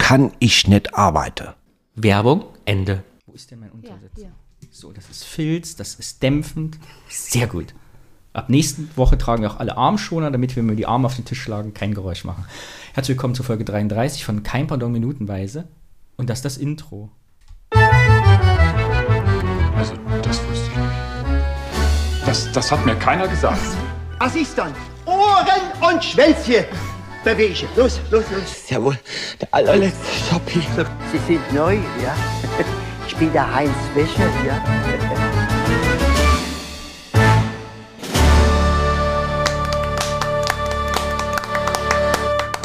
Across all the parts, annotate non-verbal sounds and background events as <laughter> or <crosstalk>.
kann ich nicht arbeiten. Werbung, Ende. Wo ist denn mein Untersitz? So, das ist Filz, das ist dämpfend. Sehr gut. Ab nächsten Woche tragen wir auch alle Armschoner, damit wir, wenn wir die Arme auf den Tisch schlagen, kein Geräusch machen. Herzlich willkommen zur Folge 33 von Kein Pardon Minutenweise. Und das ist das Intro. Also, das wusste ich nicht. Das, das hat mir keiner gesagt. Was ist dann? Ohren und Schwänzchen bewegen. Los, los, los. Jawohl, der allerletzte Stopp hier. Sie sind neu, ja? Ich bin der Heinz Wäscher, ja?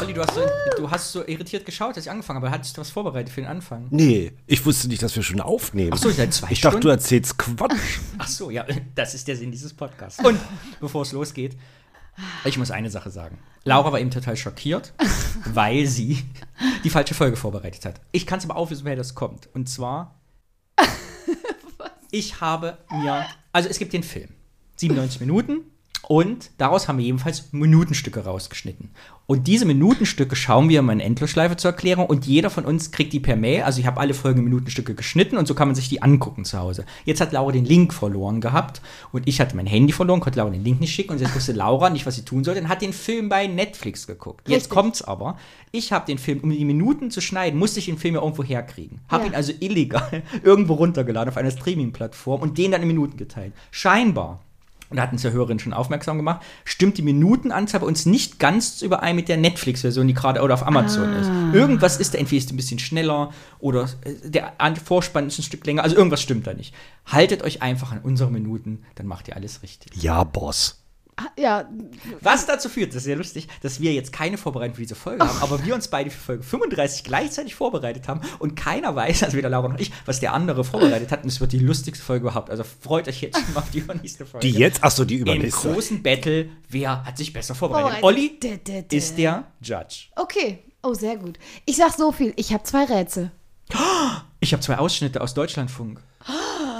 Olli, du hast, so, du hast so irritiert geschaut, als ich angefangen habe. Hattest du was vorbereitet für den Anfang? Nee, ich wusste nicht, dass wir schon aufnehmen. Ach so, seit zwei ich dachte, Stunden? du erzählst Quatsch. Ach so, ja, das ist der Sinn dieses Podcasts. Und bevor es losgeht, ich muss eine Sache sagen. Laura war eben total schockiert, <laughs> weil sie die falsche Folge vorbereitet hat. Ich kann es aber auflösen, woher das kommt. Und zwar, <laughs> ich habe mir, also es gibt den Film, 97 Minuten. Und daraus haben wir jedenfalls Minutenstücke rausgeschnitten. Und diese Minutenstücke schauen wir mal in Endlosschleife zur Erklärung und jeder von uns kriegt die per Mail. Also ich habe alle Folgen in Minutenstücke geschnitten und so kann man sich die angucken zu Hause. Jetzt hat Laura den Link verloren gehabt und ich hatte mein Handy verloren, konnte Laura den Link nicht schicken und jetzt wusste Laura nicht, was sie tun sollte und hat den Film bei Netflix geguckt. Jetzt Richtig. kommt's aber. Ich habe den Film, um die Minuten zu schneiden, musste ich den Film ja irgendwo herkriegen. Habe Ja. ihn also illegal <laughs> irgendwo runtergeladen auf einer Streaming-Plattform und den dann in Minuten geteilt. Scheinbar und da hatten es ja Hörerinnen schon aufmerksam gemacht, stimmt die Minutenanzahl bei uns nicht ganz überein mit der Netflix-Version, die gerade oder auf Amazon ist. Irgendwas ist da, entweder ist ein bisschen schneller oder äh, der An- Vorspann ist ein Stück länger, also irgendwas stimmt da nicht. Haltet euch einfach an unsere Minuten, dann macht ihr alles richtig. Ja, Boss. Ja, Was dazu führt, das ist sehr lustig, dass wir jetzt keine Vorbereitung für diese Folge haben, aber wir uns beide für Folge 35 gleichzeitig vorbereitet haben und keiner weiß, also weder Laura noch ich, was der andere vorbereitet hat und es wird die lustigste Folge überhaupt. Also freut euch jetzt schon mal auf die <laughs> übernächste Folge. Die jetzt? Achso, die Im übernächste. großen Battle, wer hat sich besser vorbereitet? Olli ist der Judge. okay. Oh, sehr gut. Ich sag so viel. Ich habe zwei Rätsel. <gasps> Ich habe zwei Ausschnitte aus Deutschlandfunk.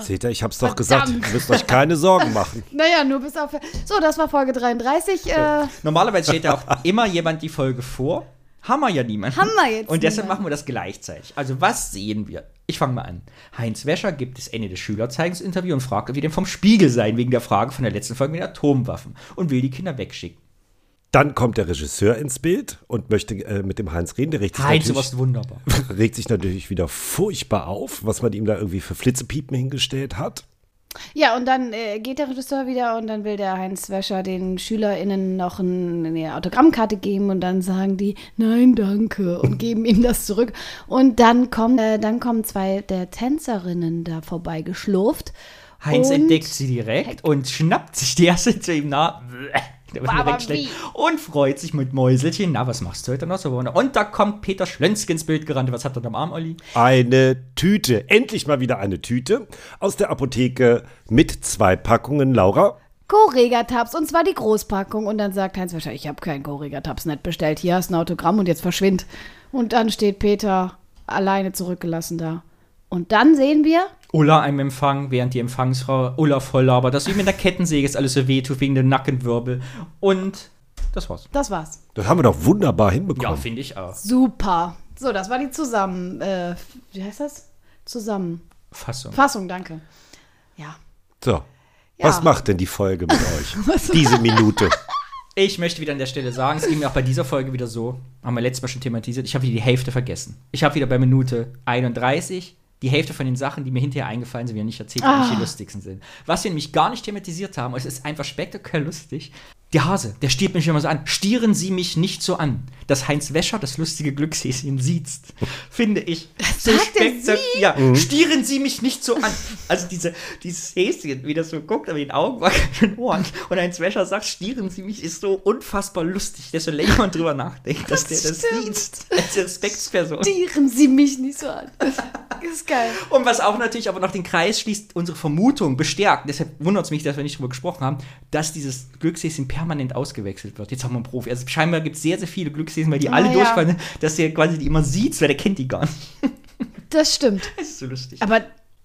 Seht ihr, ich hab's doch gesagt. Verdammt. Ihr müsst euch keine Sorgen machen. <laughs> Naja, nur bis auf. So, das war Folge 33. Äh, Normalerweise steht da auch immer jemand die Folge vor. Haben wir ja niemanden. Haben wir jetzt Und deshalb niemanden. machen wir das gleichzeitig. Also, was sehen wir? Ich fange mal an. Heinz Wäscher gibt das Ende des Schülerzeigensinterviews und fragt, ob wir denn vom Spiegel seien, wegen der Frage von der letzten Folge mit den Atomwaffen und will die Kinder wegschicken. Dann kommt der Regisseur ins Bild und möchte äh, mit dem Heinz reden. Der regt sich, Heinz, warst wunderbar. <laughs> regt sich natürlich wieder furchtbar auf, was man ihm da irgendwie für Flitzepiepen hingestellt hat. ja, und dann äh, geht der Regisseur wieder und dann will der Heinz Wäscher den SchülerInnen noch ein, eine Autogrammkarte geben und dann sagen die, nein, danke und <laughs> geben ihm das zurück. Und dann kommen, äh, dann kommen zwei der Tänzerinnen da vorbei geschlurft. Heinz entdeckt sie direkt und schnappt sich die erste zu ihm nah. Der direkt schlecht. Und freut sich mit Mäuselchen. Na, was machst du heute noch so? Und da kommt Peter Schlönzke ins Bild gerannt. Was hat er unterm Arm, Olli? Eine Tüte, endlich mal wieder eine Tüte aus der Apotheke mit zwei Packungen, Laura. Correga-Tabs und zwar die Großpackung. Und dann sagt Heinz Wäscher, ich habe keinen Correga-Tabs nicht bestellt. Hier hast du ein Autogramm und jetzt verschwind. Und dann steht Peter alleine zurückgelassen da. Und dann sehen wir, Ulla einem Empfang, während die Empfangsfrau Ulla voll labert, dass ihm mit der Kettensäge jetzt alles so wehtut wegen der Nackenwirbel. Und das war's. das war's. Das haben wir doch wunderbar Ja, hinbekommen. finde ich auch. Super. So, das war die Zusammen. Äh, wie heißt das? Zusammenfassung, Fassung. danke. Ja. so, Ja. was macht denn die Folge mit <laughs> euch? Diese Minute. Ich möchte wieder an der Stelle sagen, es ging mir auch bei dieser Folge wieder so, haben wir letztes Mal schon thematisiert, ich habe wieder die Hälfte vergessen. Ich habe wieder bei Minute 31 die Hälfte von den Sachen, die mir hinterher eingefallen sind, wieder nicht erzählt, die nicht die lustigsten sind. Was wir nämlich gar nicht thematisiert haben, es ist einfach spektakulär lustig, Der Hase, der stiert mich immer so an. Stieren Sie mich nicht so an. Dass Heinz Wäscher das lustige Glückshäschen sieht, finde ich so sagt er spektak- Sie? Ja, stieren Sie mich nicht so an. Also diese, dieses Häschen, wie das so guckt, aber den Augen wackeln den Ohren. Und Heinz Wäscher sagt, stieren Sie mich, ist so unfassbar lustig. Desto länger man drüber nachdenkt, dass der das stimmt. sieht. Als Respektsperson. Tieren Sie mich nicht so an. Das ist geil. Und was auch natürlich aber noch den Kreis schließt, unsere Vermutung bestärkt, deshalb wundert es mich, dass wir nicht drüber gesprochen haben, dass dieses Glückshäschen permanent ausgewechselt wird. Jetzt haben wir einen Profi. Also scheinbar gibt es sehr, sehr viele Glückshäschen, weil die alle ja. durchfallen, dass der quasi die immer sieht, weil der kennt die gar nicht. <laughs> Das stimmt. Das ist so lustig. Aber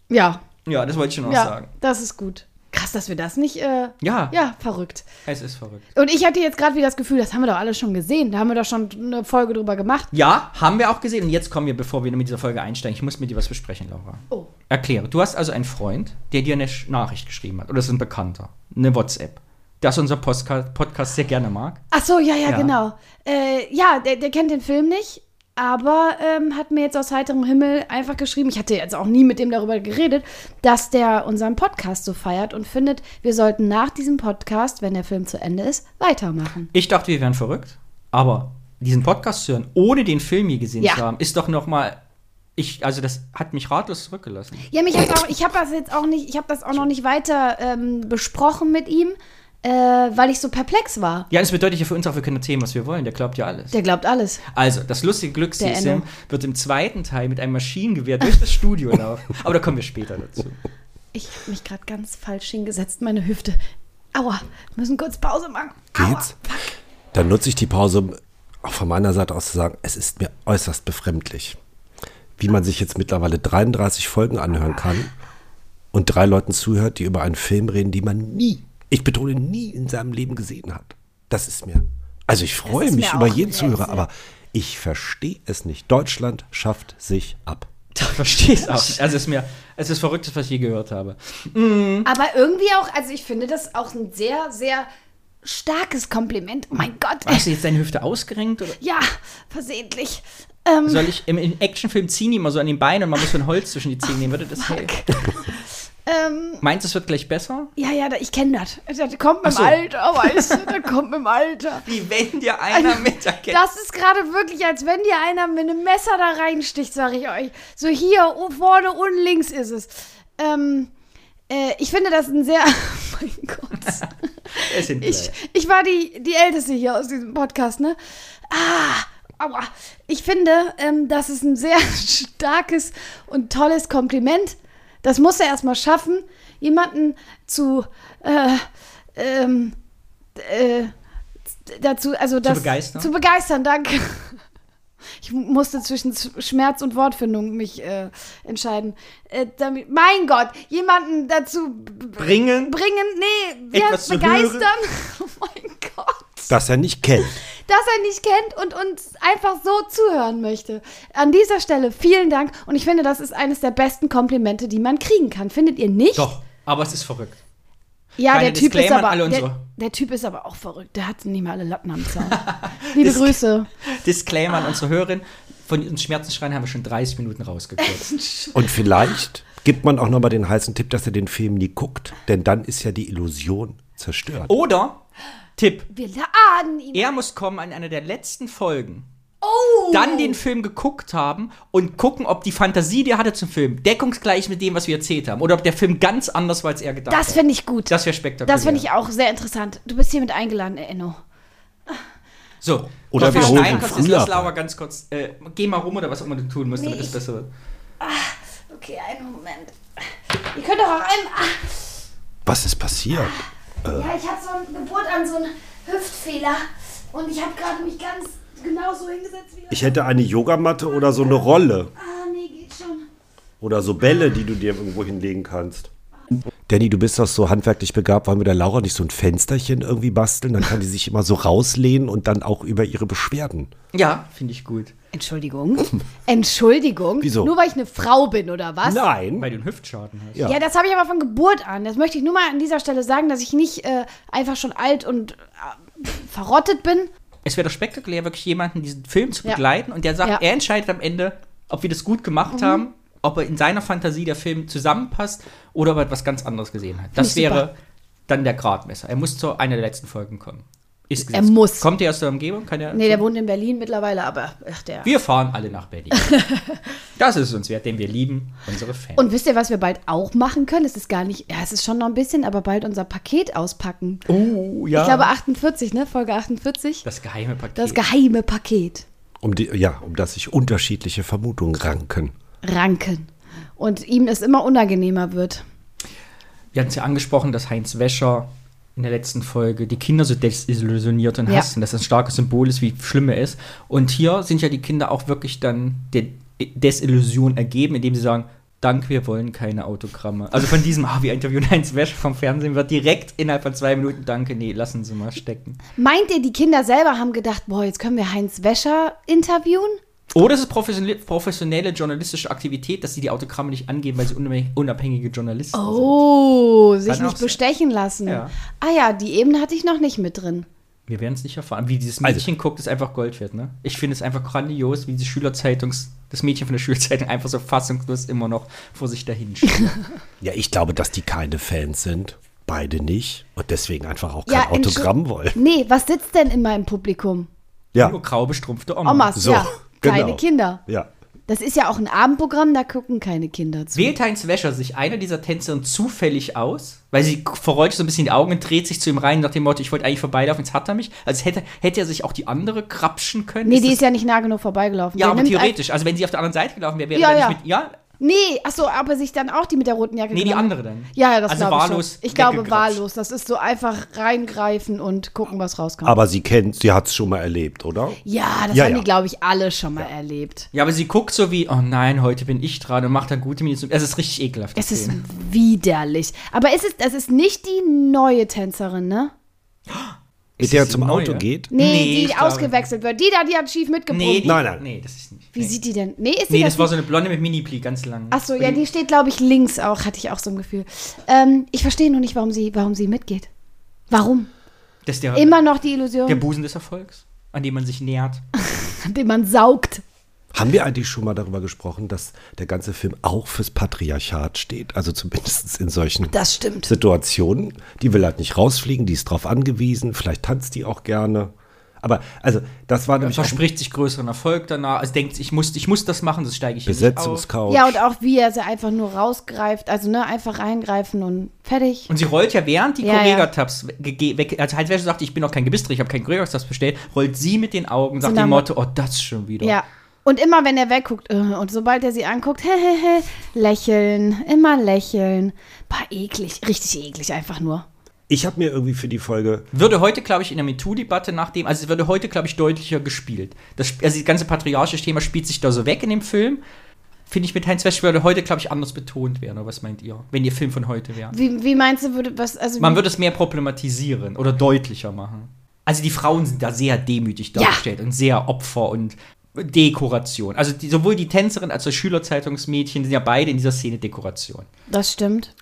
ja, ja, das wollte ich schon noch ja, sagen. das ist gut. Krass, dass wir das nicht. Äh, Ja, ja, verrückt. es ist verrückt. Und ich hatte jetzt gerade wieder das Gefühl, das haben wir doch alle schon gesehen. Da haben wir doch schon eine Folge drüber gemacht. Ja, haben wir auch gesehen. Und jetzt kommen wir, bevor wir mit dieser Folge einsteigen, ich muss mit dir was besprechen, Laura. Oh. Erkläre. Du hast also einen Freund, der dir eine Nachricht geschrieben hat. Oder es ist ein Bekannter. Eine WhatsApp. Das unser Postka Podcast sehr gerne mag. Ach so, ja, ja, Ja. genau. Äh, ja, der, der kennt den Film nicht, aber ähm, hat mir jetzt aus heiterem Himmel einfach geschrieben, ich hatte jetzt auch nie mit dem darüber geredet, dass der unseren Podcast so feiert und findet, wir sollten nach diesem Podcast, wenn der Film zu Ende ist, weitermachen. Ich dachte, wir wären verrückt, aber diesen Podcast zu hören, ohne den Film je gesehen Ja. zu haben, ist doch noch mal ich also das hat mich ratlos zurückgelassen. Ja, mich auch, ich habe das jetzt auch nicht, ich habe das auch noch nicht weiter ähm, besprochen mit ihm, äh, weil ich so perplex war. Ja, das bedeutet ja für uns auch, wir können erzählen, was wir wollen. Der glaubt ja alles. Der glaubt alles. Also, das lustige Glückssystem wird im zweiten Teil mit einem Maschinengewehr durch das Studio <laughs> laufen. Aber da kommen wir später dazu. Ich habe mich gerade ganz falsch hingesetzt, meine Hüfte. Aua, wir müssen kurz Pause machen. Geht's? Dann nutze ich die Pause, um auch von meiner Seite aus zu sagen, es ist mir äußerst befremdlich, wie man sich jetzt mittlerweile 33 Folgen anhören kann und drei Leuten zuhört, die über einen Film reden, den man nie, ich betone nie in seinem Leben gesehen hat. Das ist mir. Also ich freue mich über jeden Zuhörer, Rätsel. aber ich verstehe es nicht. Deutschland schafft sich ab. Ich verstehe es auch. nicht. Also, es ist mir, es ist das Verrückteste, was ich je gehört habe. Aber irgendwie auch, also ich finde das auch ein sehr, sehr starkes Kompliment. Oh mein Gott. Hast du jetzt deine Hüfte ausgerenkt? Oder? Ja, versehentlich. Ähm, Soll ich, im, im Actionfilm ziehen immer so an den Beinen und man muss so ein Holz zwischen die Zähne nehmen. Würde das helfen? <laughs> ähm, Meinst du, es wird gleich besser? ja, ja, da- ich kenne das. Das kommt mit dem so. Alter, weißt du, das kommt mit dem Alter. <laughs> Wie wenn dir einer mit der Kette. Das ist gerade wirklich, als wenn dir einer mit einem Messer da reinsticht, sag ich euch. So hier, vorne und links ist es. Ähm, äh, ich finde das ein sehr. <laughs> Oh mein Gott. <laughs> Ich, ich war die, die Älteste hier aus diesem Podcast, ne? Ah, aua. Ich finde, ähm, das ist ein sehr starkes und tolles Kompliment. Das muss er erstmal schaffen, jemanden zu, äh, ähm, äh, dazu, also das begeistern? Zu begeistern, danke. Ich musste zwischen Schmerz und Wortfindung mich äh, entscheiden. Äh, damit, mein Gott, jemanden dazu Bringen? bringen, nee, zu begeistern? <laughs> Oh mein Gott. Das er nicht kennt. Dass er nicht kennt und uns einfach so zuhören möchte. An dieser Stelle vielen Dank und ich finde, das ist eines der besten Komplimente, die man kriegen kann. Findet ihr nicht? Doch, aber es ist verrückt. Ja, der Typ ist Disclaimer aber alle der, der Typ ist aber auch verrückt. Der hat nicht mal alle Latten am Zaun. <laughs> Liebe Dis- Grüße. Disclaimer an unsere Hörerin. Von uns Schmerzenschreien haben wir schon 30 Minuten rausgekürzt. <laughs> Und vielleicht gibt man auch noch mal den heißen Tipp, dass er den Film nie guckt, denn dann ist ja die Illusion zerstört. Oder, Tipp, Wir laden ihn. er muss kommen an einer der letzten Folgen. Oh! Dann den Film geguckt haben und gucken, ob die Fantasie, die er hatte zum Film, deckungsgleich mit dem, was wir erzählt haben. Oder ob der Film ganz anders war, als er gedacht Das hat. finde ich gut. Das wäre spektakulär. Das finde ich auch sehr interessant. Du bist hiermit eingeladen, Enno. So, Oder wir holen Laura rein. ganz kurz. Äh, geh mal rum oder was auch immer du tun musst, damit Nee, es ich- besser wird. Okay, einen Moment. Ihr könnt doch auch einen. Ah, Was ist passiert? Ja, ich habe so eine Geburt an so einen Hüftfehler. Und ich habe gerade mich ganz genau so hingesetzt wie. Ich hätte eine Yogamatte oder so eine Rolle. ah, nee, geht schon. Oder so Bälle, die du dir irgendwo hinlegen kannst. Danny, du bist doch so handwerklich begabt. Wollen wir der Laura nicht so ein Fensterchen irgendwie basteln? Dann kann die sich immer so rauslehnen und dann auch über ihre Beschwerden. Ja, finde ich gut. Entschuldigung. Entschuldigung. Wieso? Nur weil ich eine Frau bin, oder was? Nein. Weil du einen Hüftschaden hast. Ja. Ja, das habe ich aber von Geburt an. Das möchte ich nur mal an dieser Stelle sagen, dass ich nicht äh, einfach schon alt und äh, verrottet bin. Es wäre doch spektakulär, wirklich jemanden diesen Film zu Ja. begleiten und der sagt, Ja. Mhm. er entscheidet am Ende, ob wir das gut gemacht haben, ob er in seiner Fantasie der Film zusammenpasst oder ob er etwas ganz anderes gesehen hat. Das wäre dann der Gradmesser. Er muss zu einer der letzten Folgen kommen. Ist Er muss. Kommt er aus der Umgebung? Kann er Nee, der wohnt in Berlin mittlerweile, aber ach, der. wir fahren alle nach Berlin. <laughs> das ist uns wert, denn wir lieben unsere Fans. Und wisst ihr, was wir bald auch machen können? Es ist gar nicht, ja, es ist schon noch ein bisschen, aber bald unser Paket auspacken. oh, ja. Ich glaube 48, ne? Folge 48. das geheime Paket. Das geheime Paket. Um die, ja, um das sich unterschiedliche Vermutungen ranken. Ranken. Und ihm es immer unangenehmer wird. wir hatten es ja angesprochen, dass Heinz Wäscher in der letzten Folge die Kinder so desillusioniert und Ja. und dass das ein starkes Symbol ist, wie schlimm er ist. Und hier sind ja die Kinder auch wirklich dann der Desillusion ergeben, indem sie sagen, Dank, wir wollen keine Autogramme. Also von diesem, ah, wir interviewen Heinz Wäscher vom Fernsehen, wird direkt innerhalb von zwei Minuten, danke, nee, lassen Sie mal stecken. Meint ihr, die Kinder selber haben gedacht, boah, jetzt können wir Heinz Wäscher interviewen? Oder es ist professionelle, professionelle journalistische Aktivität, dass sie die Autogramme nicht angeben, weil sie unabhängige, Journalisten sind. Oh, sich Kann nicht sein. bestechen lassen. Ja. Ah ja, die Ebene hatte ich noch nicht mit drin. Wir werden es nicht erfahren. Wie dieses Also- Mädchen guckt, ist einfach Gold wert, ne? Ich finde es einfach grandios, wie die Schülerzeitungs, das Mädchen von der Schülerzeitung einfach so fassungslos immer noch vor sich dahin steht. <laughs> Ja, ich glaube, dass die keine Fans sind. Beide nicht. Und deswegen einfach auch kein Ja, Entschu- Autogramm wollen. Nee, was sitzt denn immer im Publikum? Ja, Nur grau bestrumpfte Oma. Omas, so, ja. Keine genau. Kinder. ja. Das ist ja auch ein Abendprogramm, da gucken keine Kinder zu. Wählt Heinz Wäscher sich einer dieser Tänzerinnen zufällig aus, weil sie verrollt so ein bisschen die Augen und dreht sich zu ihm rein nach dem Motto, ich wollte eigentlich vorbeilaufen, jetzt hat er mich. Also hätte, hätte er sich auch die andere krapschen können. Nee, die das- ist ja nicht nah genug vorbeigelaufen. Ja, Der aber theoretisch. Also wenn sie auf der anderen Seite gelaufen wäre, wäre Ja, er ja. nicht mit. Ja, nee, achso, aber sich dann auch die mit der roten Jacke nee, die genommen. andere dann. Ja, ja, das Also glaube ich wahllos schon. Ich glaube wahllos. Das ist so einfach reingreifen und gucken, was rauskommt. Aber sie kennt, sie hat es schon mal erlebt, oder? ja, das Ja, haben ja. die, glaube ich, alle schon mal erlebt. Ja, aber sie guckt so wie, oh nein, heute bin ich dran und macht dann gute Miene. Es ist richtig ekelhaft. Es ist widerlich. Aber es ist, es ist nicht die neue Tänzerin, ne? <gasps> Mit Ist der die zum neue? Auto geht? Nee, Nee, die ich ausgewechselt wird. Die da, die hat schief mitgebrummt. Nee, die, Nein, nein. Nee, das ist nicht. Wie nee. sieht die denn? Nee, ist die Nee, das das war so eine Blonde mit Mini-Pli, ganz lang. Ach so, ja, die steht, glaube ich, links auch, hatte ich auch so ein Gefühl. Ähm, ich verstehe nur nicht, warum sie, warum sie mitgeht. Warum? Das ist der, Immer noch die Illusion, der Busen des Erfolgs, an dem man sich nähert. <laughs> den man saugt. Haben wir eigentlich schon mal darüber gesprochen, dass der ganze Film auch fürs Patriarchat steht? Also zumindest in solchen Das stimmt. Situationen. Die will halt nicht rausfliegen, die ist drauf angewiesen, vielleicht tanzt die auch gerne. Aber also, das war Er nämlich auch verspricht sich größeren Erfolg danach. Also denkt, ich muss, ich muss das machen, das steige ich hier nicht auf. Besetzungscouch. Ja, und auch wie er sie einfach nur rausgreift, also ne, einfach reingreifen und fertig. Und sie rollt ja während die Ja, Correga-Tabs ge- weg, als Heinz Wäscher sagt, ich bin noch kein Gebisser, ich habe keinen Correga-Tabs bestellt, rollt sie mit den Augen, sagt dem Mo- Motto, oh, das schon wieder. Ja. Und immer wenn er wegguckt, äh, und sobald er sie anguckt, <laughs> hehehe, lächeln, immer lächeln. Bah, eklig, richtig eklig einfach nur. Ich habe mir irgendwie für die Folge Würde heute, glaube ich, in der MeToo-Debatte nach dem, also es würde heute, glaube ich, deutlicher gespielt. Das, also das ganze patriarchische Thema spielt sich da so weg in dem Film. Finde ich mit Heinz Wäscher würde heute, glaube ich, anders betont werden. Oder was meint ihr? Wenn ihr Film von heute wäre. Wie, wie meinst du, würde was, also Man würde es mehr problematisieren oder deutlicher machen. Also die Frauen sind da sehr demütig Ja. dargestellt und sehr Opfer und Dekoration. Also die, sowohl die Tänzerin als auch das Schülerzeitungsmädchen sind ja beide in dieser Szene Dekoration. das stimmt.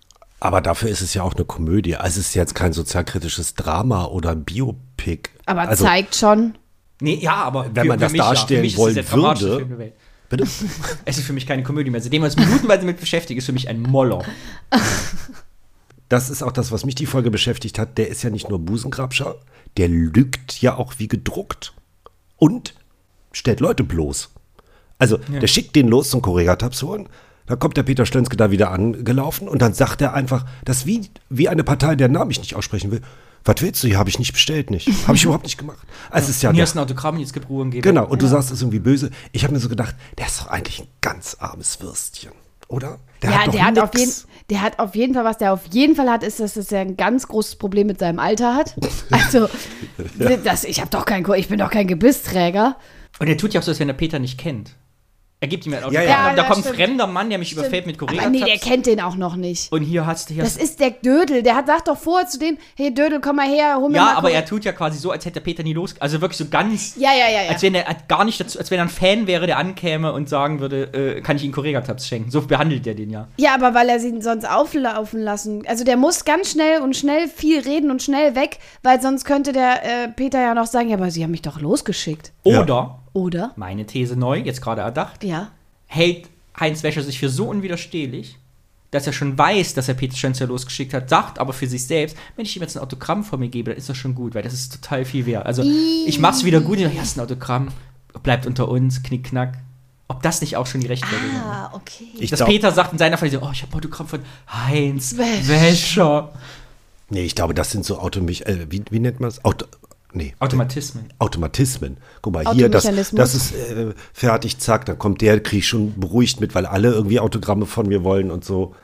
Aber dafür ist es ja auch eine Komödie. Also es ist jetzt kein sozialkritisches Drama oder ein Biopic. Aber also, zeigt schon. Nee, ja, aber Wenn man das mich, darstellen mich wollen würde-. Bitte? <laughs> Es ist für mich keine Komödie mehr. Seitdem wir uns minutenweise mit beschäftigen, ist für mich ein Moller. <laughs> Das ist auch das, was mich die Folge beschäftigt hat. Der ist ja nicht nur Busengrabscher, der lügt ja auch wie gedruckt und stellt Leute bloß. Also, der schickt den los zum Korregatabs holen. Da kommt der Peter Stönske da wieder angelaufen und dann sagt er einfach, das ist wie, wie eine Partei, deren Namen ich nicht aussprechen will. Was willst du hier? Habe ich nicht bestellt, nicht. <laughs> Habe ich überhaupt nicht gemacht. Also, es ist ja Hier ist ein Autogramm, jetzt gibt Ruhe und Gebe. Genau, und du sagst, es ist irgendwie böse. Ich habe mir so gedacht, der ist doch eigentlich ein ganz armes Würstchen, oder? Der ja, doch der hat, auf jeden, der hat auf jeden Fall, was der auf jeden Fall hat, ist, dass er ein ganz großes Problem mit seinem Alter hat. <laughs> Also, das, ich habe doch kein, ich bin doch kein Gebissträger. Und er tut ja auch so, als wenn er Peter nicht kennt. Er gibt ihm ein Autogramm. Ja, ja. Ja, da kommt ein stimmt. fremder Mann, der mich überfällt mit Aber Korea. nee, der kennt den auch noch nicht. und hier hast du hier. Das ist der Dödel. Der hat sagt doch vorher zu dem, hey Dödel, komm mal her, hol mir ja, mal aber er tut ja quasi so, als hätte Peter nie los. Also wirklich so ganz. Ja, ja, ja, ja. Als wenn er gar nicht dazu, als wenn er ein Fan wäre, der ankäme und sagen würde, äh, kann ich ihm Correga-Tabs schenken. So behandelt er den ja. Ja, aber weil er sie sonst auflaufen lassen. Also der muss ganz schnell und schnell viel reden und schnell weg, weil sonst könnte der äh, Peter ja noch sagen, ja, aber sie haben mich doch losgeschickt. Ja. Oder, meine These neu, jetzt gerade erdacht, Ja. hält Heinz Wäscher sich für so unwiderstehlich, dass er schon weiß, dass er Peter Schönzer losgeschickt hat, sagt aber für sich selbst, wenn ich ihm jetzt ein Autogramm von mir gebe, dann ist das schon gut, weil das ist total viel wert. Also ich mach's wieder gut, ja, ist ein Autogramm, bleibt unter uns, knick, knack. Ob das nicht auch schon die Rechtfertigung ist? Ah, okay. Ich Dass glaub- Peter sagt in seiner Fall, so, oh, ich habe ein Autogramm von Heinz Wäscher. Wäscher. Nee, ich glaube, das sind so Automech äh, wie, wie nennt man das? Auto nee. Automatismen. Automatismen. Guck mal, hier, das, das ist äh, fertig, zack, dann kommt der, krieg ich schon beruhigt mit, weil alle irgendwie Autogramme von mir wollen und so.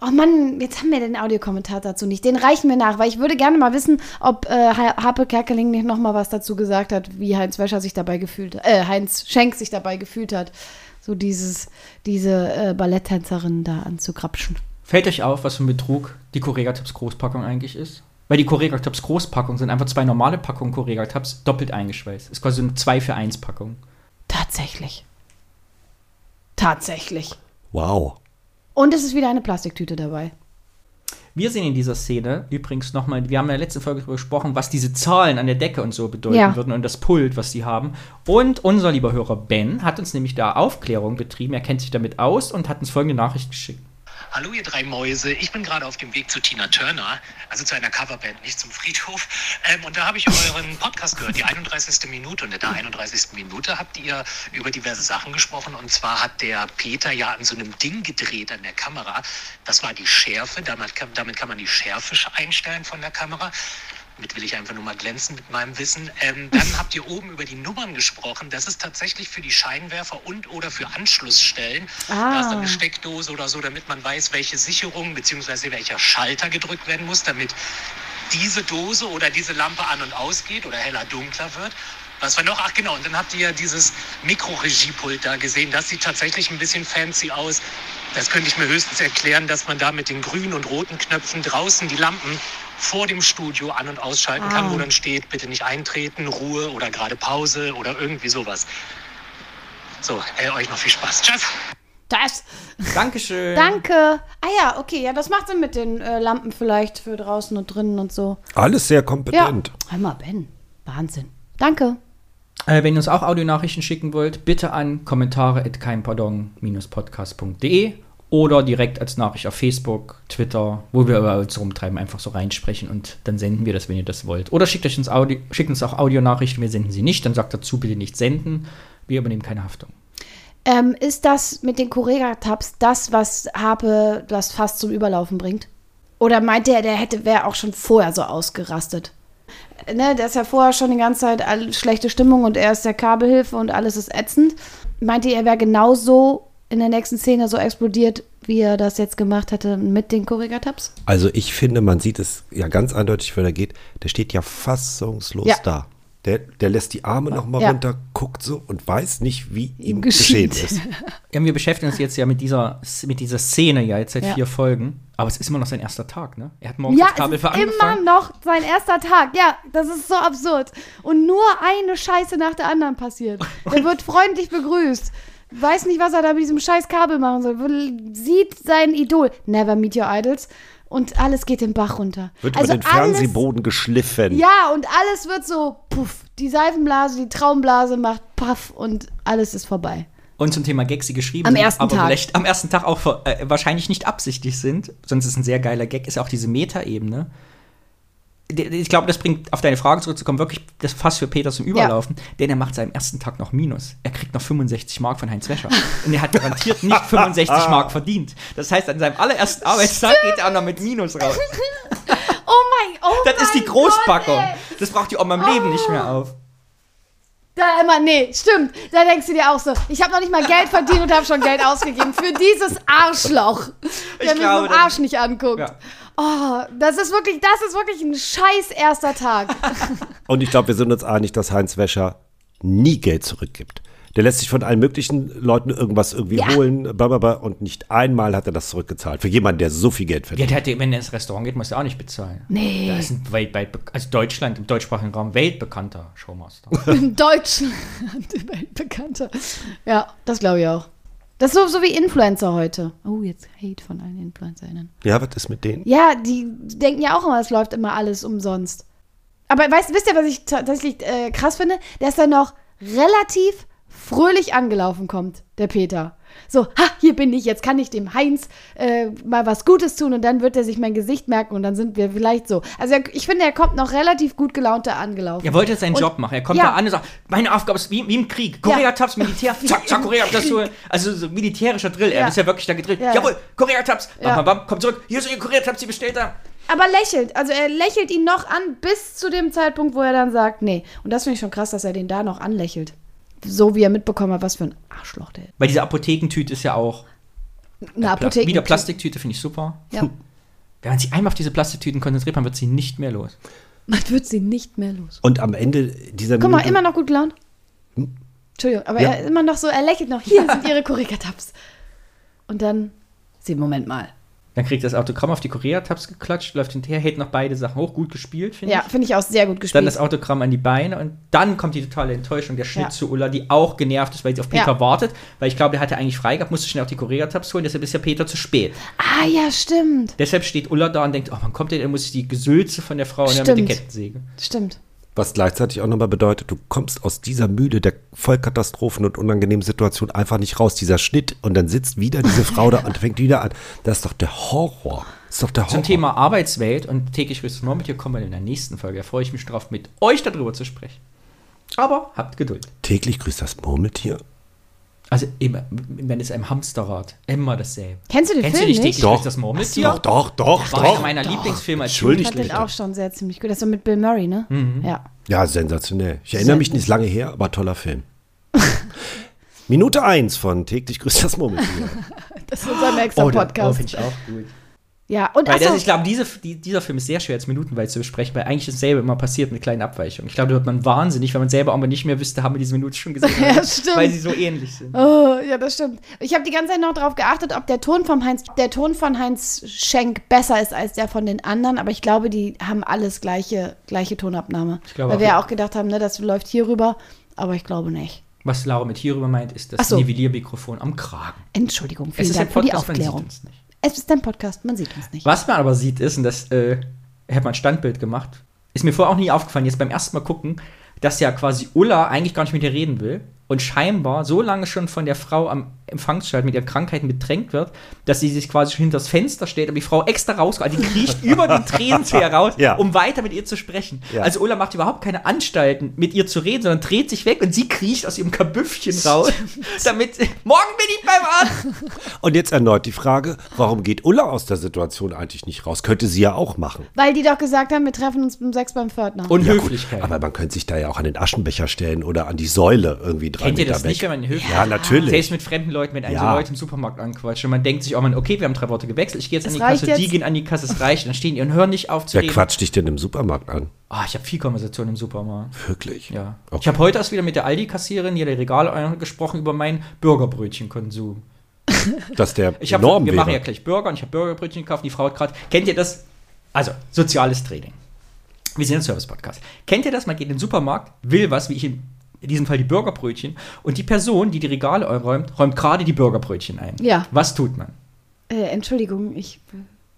Oh Mann, jetzt haben wir den Audiokommentar dazu nicht. Den reichen wir nach, weil ich würde gerne mal wissen, ob äh, Ha- Harpe Kerkeling nicht noch mal was dazu gesagt hat, wie Heinz Wäscher sich dabei gefühlt hat, äh, Heinz Schenk sich dabei gefühlt hat, so dieses, diese äh, Balletttänzerin da anzukrapschen. Fällt euch auf, was für ein Betrug die Correga-Tabs Großpackung eigentlich ist? Weil die Correga-Tabs Großpackung sind einfach zwei normale Packungen Correga-Tabs doppelt eingeschweißt. Ist quasi eine 2 für 1 Packung. Tatsächlich. Tatsächlich. Wow. Und es ist wieder eine Plastiktüte dabei. Wir sehen in dieser Szene übrigens nochmal, wir haben in der letzten Folge darüber gesprochen, was diese Zahlen an der Decke und so bedeuten Ja. würden und das Pult, was die haben. Und unser lieber Hörer Ben hat uns nämlich da Aufklärung betrieben, er kennt sich damit aus und hat uns folgende Nachricht geschickt. Hallo ihr drei Mäuse, ich bin gerade auf dem Weg zu Tina Turner, also zu einer Coverband, nicht zum Friedhof. Ähm, und da habe ich euren Podcast gehört, die 31. Minute. Und in der 31. Minute habt ihr über diverse Sachen gesprochen. Und zwar hat der Peter ja an so einem Ding gedreht an der Kamera. Das war die Schärfe, damit kann, damit kann man die Schärfe einstellen von der Kamera. Damit will ich einfach nur mal glänzen mit meinem Wissen. Ähm, dann <laughs> habt ihr oben über die Nummern gesprochen. Das ist tatsächlich für die Scheinwerfer und oder für Anschlussstellen. Da ist dann eine Steckdose oder so, damit man weiß, welche Sicherung bzw. welcher Schalter gedrückt werden muss, damit diese Dose oder diese Lampe an und ausgeht oder heller dunkler wird. Was war noch? Ach genau, und dann habt ihr ja dieses Mikroregiepult da gesehen. Das sieht tatsächlich ein bisschen fancy aus. Das könnte ich mir höchstens erklären, dass man da mit den grünen und roten Knöpfen draußen die Lampen vor dem Studio an- und ausschalten kann, wo dann steht, bitte nicht eintreten, Ruhe oder gerade Pause oder irgendwie sowas. So, äh, euch noch viel Spaß. Tschüss. Das. Dankeschön. Danke. Ah ja, okay, ja, das macht Sinn mit den äh, Lampen vielleicht für draußen und drinnen und so. Alles sehr Ja. kompetent. Hör mal, Ben. Wahnsinn. Danke. Äh, wenn ihr uns auch Audionachrichten schicken wollt, bitte an kommentare.keimpardon-podcast.de oder direkt als Nachricht auf Facebook, Twitter, wo wir über uns rumtreiben, einfach so reinsprechen und dann senden wir das, wenn ihr das wollt. Oder schickt, euch uns, Audio, schickt uns auch Audionachrichten, wir senden sie nicht, dann sagt dazu bitte nicht senden. Wir übernehmen keine Haftung. Ähm, ist das mit den Correga-Tabs das, was Harpe das fast zum Überlaufen bringt? Oder meint der, der hätte, wäre auch schon vorher so ausgerastet? Äh, Ne, der ist ja vorher schon die ganze Zeit schlechte Stimmung und er ist der Kabelhilfe und alles ist ätzend. Meint ihr, er wäre genauso in der nächsten Szene so explodiert, wie er das jetzt gemacht hätte mit den Correga-Tabs? Also ich finde, man sieht es ja ganz eindeutig, wer da geht. Der steht ja fassungslos Ja. da. Der, der lässt die Arme noch mal Ja. runter, guckt so und weiß nicht, wie ihm geschieht. geschehen ist. <laughs> Ja, wir beschäftigen uns jetzt ja mit dieser, mit dieser Szene ja jetzt seit Ja. vier Folgen. Aber es ist immer noch sein erster Tag, ne? Er hat morgens Ja, es Kabel ist für immer noch sein erster Tag. Ja, das ist so absurd. Und nur eine Scheiße nach der anderen passiert. <laughs> Er wird freundlich begrüßt. Weiß nicht, was er da mit diesem scheiß Kabel machen soll. Sieht sein Idol. Never meet your idols. Und alles geht den Bach runter. Wird also über den alles, Fernsehboden geschliffen. Ja, und alles wird so puff. Die Seifenblase, die Traumblase macht puff und alles ist vorbei. Und zum Thema Gags, die geschrieben Am sind, ersten aber Tag. vielleicht am ersten Tag auch äh, wahrscheinlich nicht absichtlich sind, sonst ist es ein sehr geiler Gag, ist ja auch diese Meta-Ebene. D- Ich glaube, das bringt, auf deine Frage zurückzukommen, wirklich das Fass für Peter zum Überlaufen, denn er macht seinem ersten Tag noch Minus. Er kriegt noch 65 Mark von Heinz Wäscher. Und er hat garantiert nicht <laughs> 65 Mark verdient. Das heißt, an seinem allerersten Arbeitstag geht er auch noch mit Minus raus. <laughs> Oh mein, oh Das ist die Großpackung. Gott. Das braucht die Oma im Leben nicht mehr auf. Da immer, nee, stimmt. Da denkst du dir auch so, ich habe noch nicht mal Geld verdient und habe schon Geld ausgegeben für dieses Arschloch, der Ich mich glaube, mit dem Arsch nicht anguckt. Ja. Oh, das ist wirklich, das ist wirklich ein scheiß erster Tag. <laughs> Und ich glaube, wir sind uns einig, dass Heinz Wäscher nie Geld zurückgibt. Der lässt sich von allen möglichen Leuten irgendwas irgendwie Ja. holen, blablabla, und nicht einmal hat er das zurückgezahlt. Für jemanden, der so viel Geld Ja, verdient. der hat, wenn er ins Restaurant geht, muss er auch nicht bezahlen. Nee. Das ist ein weltweit, also Deutschland, im deutschsprachigen Raum, weltbekannter Showmaster. <laughs> In Deutschland, <laughs> weltbekannter. Ja, das glaube ich auch. Das ist so, so wie Influencer heute. Oh, jetzt Hate von allen InfluencerInnen. Ja, was ist mit denen? Ja, die denken ja auch immer, es läuft immer alles umsonst. Aber weißt, wisst ihr, was ich tatsächlich äh, krass finde? Der ist dann noch relativ fröhlich angelaufen kommt, der Peter. So, ha, hier bin ich, jetzt kann ich dem Heinz äh, mal was Gutes tun und dann wird er sich mein Gesicht merken und dann sind wir vielleicht so. Also er, ich finde, er kommt noch relativ gut gelaunt da angelaufen. Er wollte jetzt seinen Und- Job machen. Er kommt Ja. da an und sagt, meine Aufgabe ist wie, wie im Krieg. Korea-Tabs, Militär, <laughs> zack, zack, Korea-Tabs. So, also so militärischer Drill. Er Ja. ist ja wirklich da gedrillt. Ja. Jawohl, Korea-Tabs. Bam, Ja. bam, bam, komm zurück. Hier sind die Korea-Tabs, die bestellt haben. Aber lächelt, also er lächelt ihn noch an bis zu dem Zeitpunkt, wo er dann sagt, nee. Und das finde ich schon krass, dass er den da noch anlächelt. So wie er mitbekommen hat, was für ein Arschloch der ist. Weil diese Apothekentüte ist ja auch Eine Apotheke. wieder Plastiktüte, finde ich super. Ja. Wenn man sich einmal auf diese Plastiktüten konzentriert, man wird sie nicht mehr los. Man wird sie nicht mehr los. Und am Ende dieser Guck mal, Minute- immer noch gut gelaunt. Entschuldigung, aber Ja. er ist immer noch so, er lächelt noch. Hier sind ihre Kurika-Tabs. Und dann, sie, Moment mal. Dann kriegt das Autogramm auf die Korea-Tabs geklatscht, läuft hinterher, hält noch beide Sachen hoch. Gut gespielt, finde Ja, ich. finde ich auch sehr gut Dann gespielt. das Autogramm an die Beine und dann kommt die totale Enttäuschung, der Schnitt Ja. zu Ulla, die auch genervt ist, weil sie auf Peter Ja. wartet, weil ich glaube, der hatte eigentlich frei gehabt, musste schnell auf die Korea-Tabs holen, deshalb ist ja Peter zu spät. ah, ja, stimmt. Deshalb steht Ulla da und denkt, oh, wann kommt der, dann muss ich die Gesülze von der Frau und dann mit der Kettensäge. Stimmt. Was gleichzeitig auch nochmal bedeutet, du kommst aus dieser Mühle der Vollkatastrophen und unangenehmen Situation einfach nicht raus. Dieser Schnitt und dann sitzt wieder diese <laughs> Frau da und fängt wieder an. Das ist doch der Horror. Das ist doch der Horror. Zum Thema Arbeitswelt und täglich grüßt das Murmeltier kommen wir in der nächsten Folge. Da freue ich mich drauf, mit euch darüber zu sprechen. Aber habt Geduld. Täglich grüßt das Murmeltier. Also immer, wenn es einem Hamsterrad, immer dasselbe. Kennst du den Kennst du Film nicht nicht? täglich grüßt das Murmeltier? Doch, doch, doch, War doch. einer meiner Lieblingsfilme als Ich Entschuldigt fand den auch schon sehr ziemlich gut. Das ist so mit Bill Murray, ne? Mhm. Ja. Ja, sensationell. Ich erinnere mich nicht lange her, aber toller Film. <laughs> Minute 1 von Täglich grüßt das Murmeltier. Das ist unser nächster Oh, der- Podcast. Oh, finde ich auch gut. Ja, und Weil das, ich glaube, diese, die, dieser Film ist sehr schwer als minutenweit zu besprechen, weil eigentlich dasselbe immer passiert mit kleinen Abweichungen. Ich glaube, da wird man wahnsinnig, wenn man selber auch mal nicht mehr wüsste, haben wir diese Minute schon gesehen. <laughs> Ja, stimmt. Weil sie so ähnlich sind. Oh, ja, das stimmt. Ich habe die ganze Zeit noch darauf geachtet, ob der Ton vom Heinz, der Ton von Heinz Schenk besser ist als der von den anderen, aber ich glaube, die haben alles gleiche, gleiche Tonabnahme. Ich glaube Weil auch, wir ja. auch gedacht haben, ne, das läuft hier rüber, aber ich glaube nicht. Was Laura mit hierüber meint, ist das so. Nivelliermikrofon am Kragen. Entschuldigung, Es vielen Dank für die Podcast, man sieht Aufklärung. uns nicht. Es ist ein Podcast, man sieht uns nicht. Was man aber sieht, ist, und das äh, hat man Standbild gemacht, ist mir vorher auch nie aufgefallen, jetzt beim ersten Mal gucken, dass ja quasi Ulla eigentlich gar nicht mit ihr reden will und scheinbar so lange schon von der Frau am Empfangsschalt mit ihren Krankheiten bedrängt wird, dass sie sich quasi schon hinter das Fenster stellt, aber die Frau extra rauskommt. Also die kriecht <laughs> über den Tränenzieher raus, Ja. um weiter mit ihr zu sprechen. Ja. Also Ulla macht überhaupt keine Anstalten, mit ihr zu reden, sondern dreht sich weg und sie kriecht aus ihrem Kabüffchen raus, damit morgen bin ich beim Arzt. Und jetzt erneut die Frage, warum geht Ulla aus der Situation eigentlich nicht raus? Könnte sie ja auch machen. Weil die doch gesagt haben, wir treffen uns um sechs beim Pförtner. Und Ja, aber man könnte sich da ja auch an den Aschenbecher stellen oder an die Säule irgendwie drei Kennt ihr Meter das weg. nicht, wenn man höflich Ja, natürlich. Selbst mit fremden Leuten, wenn einen so Ja. Leute im Supermarkt anquatschen und man denkt sich auch mal, okay, wir haben drei Worte gewechselt, ich gehe jetzt Es an die Kasse, die jetzt. gehen an die Kasse, es reicht, dann stehen die und hören nicht auf zu Wer reden. quatscht dich denn im Supermarkt an? Ah, ich habe viel Konversation im Supermarkt. Wirklich? Ja. Okay. Ich habe heute erst wieder mit der Aldi-Kassiererin hier der Regal gesprochen über meinen Burgerbrötchenkonsum. <laughs> Dass der Ich hab, Norm wir wäre. machen ja gleich Burger und ich habe Burgerbrötchen gekauft die Frau hat gerade, kennt ihr das? Also, soziales Training. Wir sind ein Service-Podcast. Kennt ihr das? Man geht in den Supermarkt, will was, wie ich in, in diesem Fall die Burgerbrötchen, und die Person, die die Regale räumt, räumt gerade die Burgerbrötchen ein. Ja. Was tut man? Äh, Entschuldigung, ich.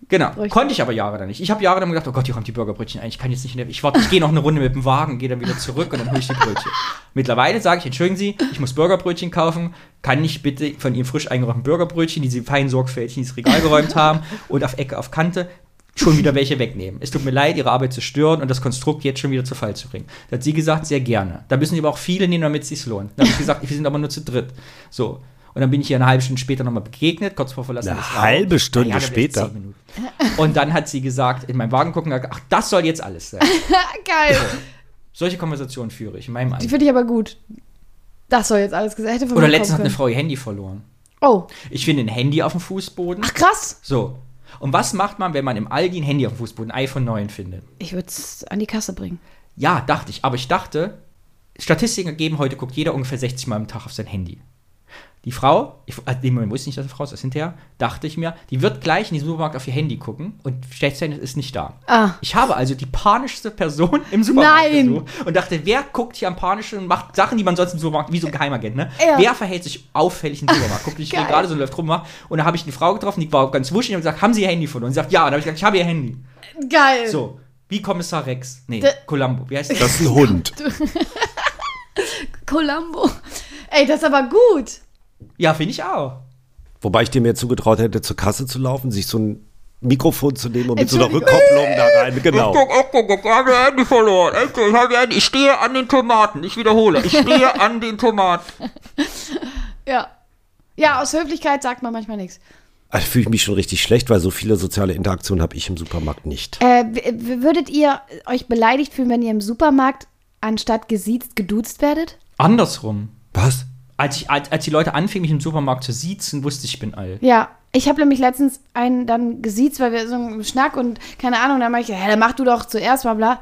Genau. Richtig. Konnte ich aber Jahre dann nicht. Ich habe Jahre dann gedacht, oh Gott, die räumt die Burgerbrötchen ein. Ich kann jetzt nicht in der, Ich warte, ich gehe noch eine Runde mit dem Wagen, gehe dann wieder zurück und dann hole ich die Brötchen. Mittlerweile sage ich, entschuldigen Sie, ich muss Burgerbrötchen kaufen. Kann ich bitte von Ihren frisch eingeräumten Burgerbrötchen, die Sie fein sorgfältig ins Regal geräumt haben und auf Ecke, auf Kante, schon wieder <laughs> welche wegnehmen. Es tut mir leid, Ihre Arbeit zu stören und das Konstrukt jetzt schon wieder zu Fall zu bringen. Da hat sie gesagt, sehr gerne. Da müssen Sie aber auch viele nehmen, damit es sich lohnt. Da habe ich gesagt, <laughs> wir sind aber nur zu dritt. So. Und dann bin ich ihr eine halbe Stunde später nochmal begegnet, kurz vor Verlassen Eine des halbe Stunde vielleicht später? Und dann hat sie gesagt, in meinem Wagen gucken, ach, das soll jetzt alles sein. <laughs> Geil. Solche Konversationen führe ich in meinem Die Alter. finde ich aber gut. Das soll jetzt alles gesagt von Oder letztens hat eine Frau ihr Handy verloren. Oh, Ich finde ein Handy auf dem Fußboden. ach krass. So. Und was macht man, wenn man im Aldi ein Handy auf dem Fußboden, ein iPhone 9 findet? Ich würde es an die Kasse bringen. Ja, dachte ich. Aber ich dachte, Statistiken ergeben, heute guckt jeder ungefähr 60 Mal am Tag auf sein Handy. Die Frau, ich also den Moment wusste ich nicht, dass eine Frau ist, das hinterher, dachte ich mir, die wird gleich in diesem Supermarkt auf ihr Handy gucken und stellt fest, es ist nicht da. Ah. Ich habe also die panischste Person im Supermarkt Nein. gesucht und dachte, wer guckt hier am panischen und macht Sachen, die man sonst im Supermarkt, wie so ein Geheimagent, ne? Ja. Wer verhält sich auffällig im Supermarkt? Guckt nicht Geil. gerade so und läuft rum. macht- Und da habe ich eine Frau getroffen, die war ganz wuschig und gesagt, haben Sie Ihr Handy verloren? Und sie sagt, ja. Und dann habe ich gesagt, ich habe Ihr Handy. Geil. So, wie Kommissar Rex. Nee, Da- Columbo. Wie heißt das? Das ist ein Hund. <laughs> Columbo. Ey, das ist aber gut. Ja, finde ich auch. Wobei ich dir mir zugetraut hätte, zur Kasse zu laufen, sich so ein Mikrofon zu nehmen und mit so einer. Rückkopplung da rein. Genau. Ich habe ihr Handy verloren. Ich, habe ihr Handy. ich stehe an den Tomaten. Ich wiederhole. Ich stehe an den Tomaten. <laughs> Ja. Ja, aus Höflichkeit sagt man manchmal nichts. Also fühle ich mich schon richtig schlecht, weil so viele soziale Interaktionen habe ich im Supermarkt nicht. Äh, würdet ihr euch beleidigt fühlen, wenn ihr im Supermarkt anstatt gesiezt geduzt werdet? Andersrum. Was? Als, ich, als, als die Leute anfingen, mich im Supermarkt zu siezen, wusste ich, ich bin alt. Ja. Ich habe nämlich letztens einen dann gesiezt, weil wir so einen Schnack und keine Ahnung, dann meinte ich, hä, dann mach du doch zuerst mal bla.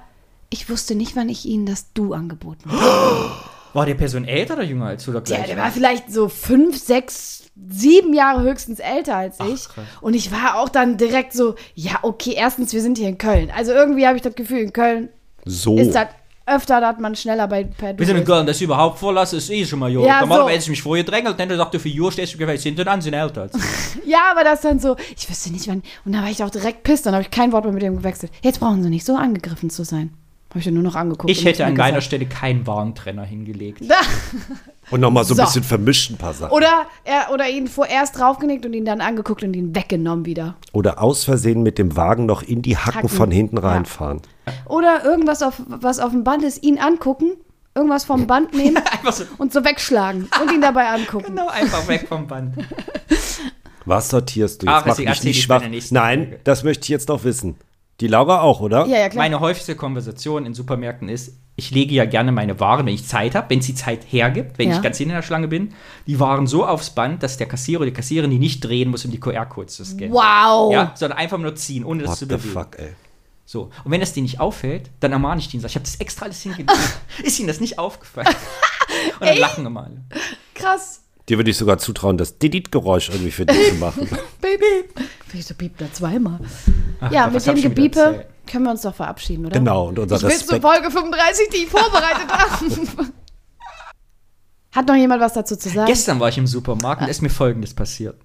Ich wusste nicht, wann ich ihnen das Du angeboten habe. <gasps> War der Person älter oder jünger als du oder Der, gleich? der war vielleicht so fünf, sechs, sieben Jahre höchstens älter als ich. krass. und ich war auch dann direkt so, ja, okay, erstens, wir sind hier in Köln. Also irgendwie habe ich das Gefühl, in Köln So. ist das öfter, dass man schneller bei per Du Wir sind in. Köln, das überhaupt vorlassen, ist eh schon mal jo. Ja, Normalerweise so. hätte ich mich vorher gedrängelt, dann dachte ich, für Jura stehst du gefällt, hinten an, sind älter. <laughs> Ja, aber das dann so, ich wüsste nicht, wann. Und da war ich auch direkt pisst, dann habe ich kein Wort mehr mit dem gewechselt. Jetzt brauchen sie nicht so angegriffen zu sein. Habe ich dann nur noch angeguckt. Ich hätte an deiner gesagt. Stelle keinen Warntrenner hingelegt. Und nochmal so ein So. bisschen vermischt ein paar Sachen. Oder, er, oder ihn vorerst draufgenickt und ihn dann angeguckt und ihn weggenommen wieder. Oder aus Versehen mit dem Wagen noch in die Hacken, Hacken. von hinten Ja. reinfahren. Oder irgendwas, auf, was auf dem Band ist, ihn angucken, irgendwas vom Band <laughs> nehmen so, und so wegschlagen und ihn dabei angucken. genau, einfach weg vom Band. Was sortierst du jetzt? Ah, Mach mich nicht schwach. Nein, Folge. das möchte ich jetzt noch wissen. Die Laura auch, oder? Ja, ja, klar. Meine häufigste Konversation in Supermärkten ist, ich lege ja gerne meine Waren, wenn ich Zeit habe, wenn es die Zeit hergibt, wenn Ja. ich ganz hinten in der Schlange bin, die Waren so aufs Band, dass der Kassierer oder die Kassiererin die nicht drehen muss, um die QR-Codes zu scannen. Wow. Ja, sondern einfach nur ziehen, ohne das What zu the bewegen. fuck, ey. So. Und wenn das denen nicht auffällt, dann ermahne ich die und sage, ich habe das extra alles hingelegt. <laughs> ist ihnen das nicht aufgefallen? <laughs> und dann lachen immer alle. Krass. Dir würde ich sogar zutrauen, das Didit-Geräusch irgendwie für dich zu machen. <laughs> Baby. Wieso piept er zweimal? Ach ja, mit dem Gebiepe können wir uns doch verabschieden, oder? genau, und unser Ich will zur Respekt. Folge 35, die ich vorbereitet habe. <laughs> Hat noch jemand was dazu zu sagen? Gestern war ich im Supermarkt und da ist mir Folgendes passiert.